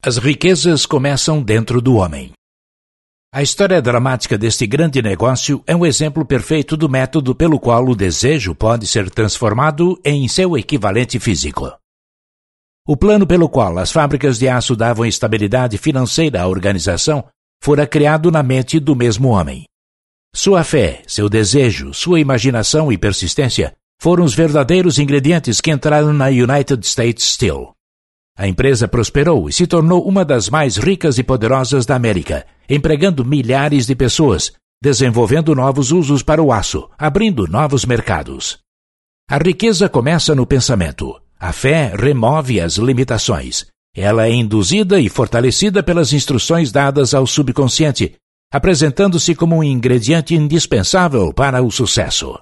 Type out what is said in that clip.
As riquezas começam dentro do homem. A história dramática deste grande negócio é um exemplo perfeito do método pelo qual o desejo pode ser transformado em seu equivalente físico. O plano pelo qual as fábricas de aço davam estabilidade financeira à organização fora criado na mente do mesmo homem. Sua fé, seu desejo, sua imaginação e persistência foram os verdadeiros ingredientes que entraram na United States Steel. A empresa prosperou e se tornou uma das mais ricas e poderosas da América, empregando milhares de pessoas, desenvolvendo novos usos para o aço, abrindo novos mercados. A riqueza começa no pensamento. A fé remove as limitações. Ela é induzida e fortalecida pelas instruções dadas ao subconsciente, apresentando-se como um ingrediente indispensável para o sucesso.